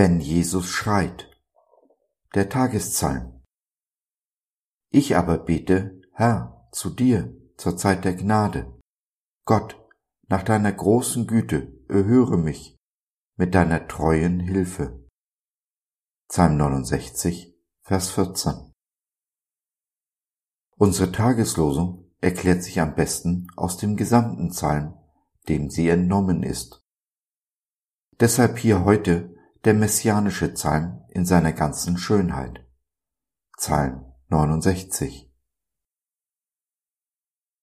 denn Jesus schreit. Der Tagespsalm. Ich aber bete, Herr, zu dir zur Zeit der Gnade. Gott, nach deiner großen Güte, erhöre mich mit deiner treuen Hilfe. Psalm 69, Vers 14. Unsere Tageslosung erklärt sich am besten aus dem gesamten Psalm, dem sie entnommen ist. Deshalb hier heute der messianische Psalm in seiner ganzen Schönheit. Psalm 69.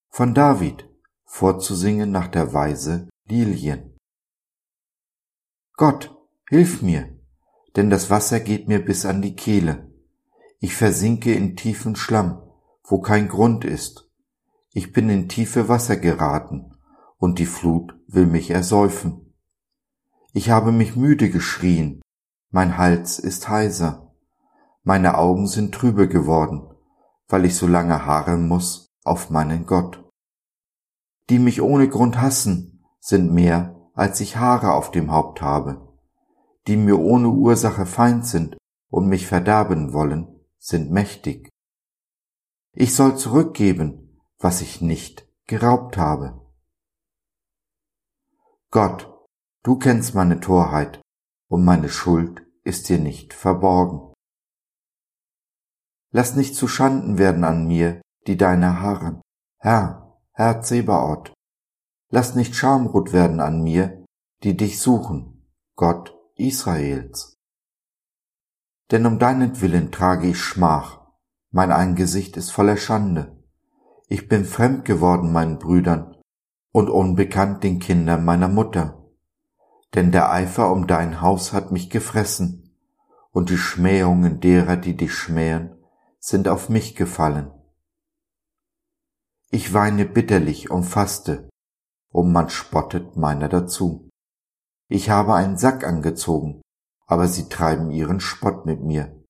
Von David, vorzusingen nach der Weise Lilien. Gott, hilf mir, denn das Wasser geht mir bis an die Kehle. Ich versinke in tiefen Schlamm, wo kein Grund ist. Ich bin in tiefe Wasser geraten, und die Flut will mich ersäufen. Ich habe mich müde geschrien, mein Hals ist heiser, meine Augen sind trübe geworden, weil ich so lange harren muss auf meinen Gott. Die mich ohne Grund hassen, sind mehr, als ich Haare auf dem Haupt habe. Die mir ohne Ursache Feind sind und mich verderben wollen, sind mächtig. Ich soll zurückgeben, was ich nicht geraubt habe. Gott, Du kennst meine Torheit, und meine Schuld ist dir nicht verborgen. Lass nicht zu Schanden werden an mir, die deine harren. Herr, Herr Zebaoth, lass nicht Schamrot werden an mir, die dich suchen, Gott Israels. Denn um deinetwillen trage ich Schmach, mein Angesicht ist voller Schande. Ich bin fremd geworden meinen Brüdern und unbekannt den Kindern meiner Mutter denn der Eifer um dein Haus hat mich gefressen, und die Schmähungen derer, die dich schmähen, sind auf mich gefallen. Ich weine bitterlich und faste, und man spottet meiner dazu. Ich habe einen Sack angezogen, aber sie treiben ihren Spott mit mir.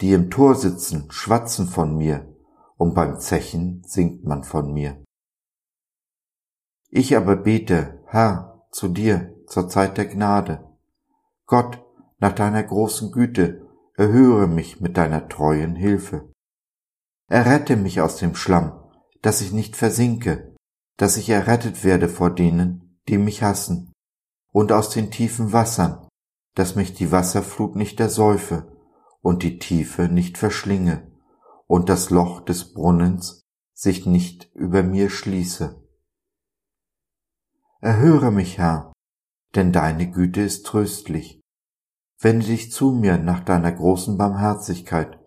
Die im Tor sitzen, schwatzen von mir, und beim Zechen singt man von mir. Ich aber bete, Herr, zu dir, zur Zeit der Gnade. Gott, nach deiner großen Güte, erhöre mich mit deiner treuen Hilfe. Errette mich aus dem Schlamm, dass ich nicht versinke, dass ich errettet werde vor denen, die mich hassen, und aus den tiefen Wassern, dass mich die Wasserflut nicht ersäufe und die Tiefe nicht verschlinge und das Loch des Brunnens sich nicht über mir schließe. Erhöre mich, Herr, denn deine Güte ist tröstlich. Wende dich zu mir nach deiner großen Barmherzigkeit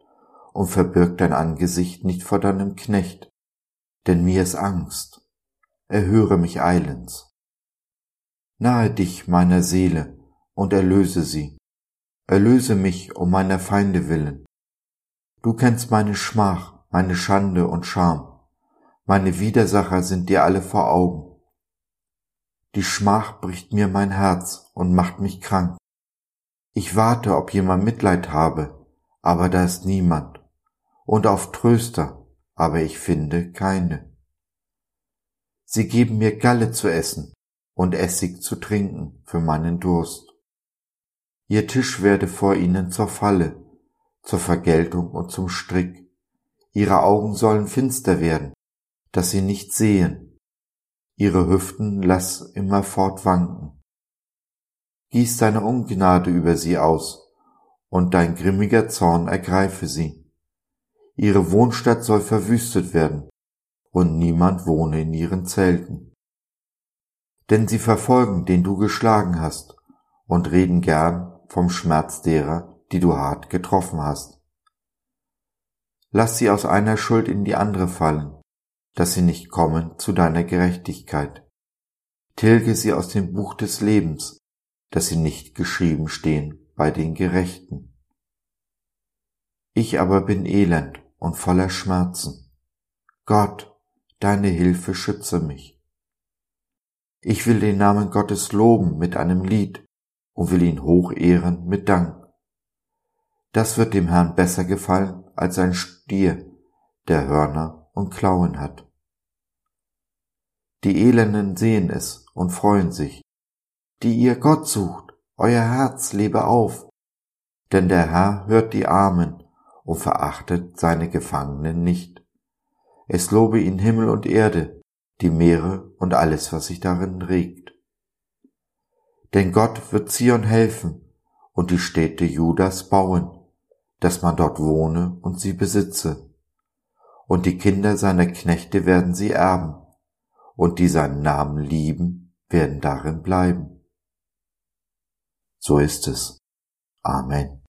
und verbirg dein Angesicht nicht vor deinem Knecht, denn mir ist Angst. Erhöre mich eilends. Nahe dich meiner Seele und erlöse sie. Erlöse mich um meiner Feinde willen. Du kennst meine Schmach, meine Schande und Scham. Meine Widersacher sind dir alle vor Augen. Die Schmach bricht mir mein Herz und macht mich krank. Ich warte, ob jemand Mitleid habe, aber da ist niemand, und auf Tröster, aber ich finde keine. Sie geben mir Galle zu essen und Essig zu trinken für meinen Durst. Ihr Tisch werde vor ihnen zur Falle, zur Vergeltung und zum Strick. Ihre Augen sollen finster werden, dass sie nicht sehen, ihre Hüften lass immerfort wanken. Gieß deine Ungnade über sie aus, und dein grimmiger Zorn ergreife sie. Ihre Wohnstadt soll verwüstet werden, und niemand wohne in ihren Zelten. Denn sie verfolgen, den du geschlagen hast, und reden gern vom Schmerz derer, die du hart getroffen hast. Lass sie aus einer Schuld in die andere fallen, dass sie nicht kommen zu deiner Gerechtigkeit. Tilge sie aus dem Buch des Lebens, dass sie nicht geschrieben stehen bei den Gerechten. Ich aber bin elend und voller Schmerzen. Gott, deine Hilfe schütze mich. Ich will den Namen Gottes loben mit einem Lied und will ihn hochehren mit Dank. Das wird dem Herrn besser gefallen als ein Stier, der Hörner und Klauen hat. Die Elenden sehen es und freuen sich. Die ihr Gott sucht, euer Herz lebe auf, denn der Herr hört die Armen und verachtet seine Gefangenen nicht. Es lobe ihn Himmel und Erde, die Meere und alles, was sich darin regt. Denn Gott wird Zion helfen und die Städte Judas bauen, dass man dort wohne und sie besitze und die Kinder seiner Knechte werden sie erben, und die seinen Namen lieben, werden darin bleiben. So ist es. Amen.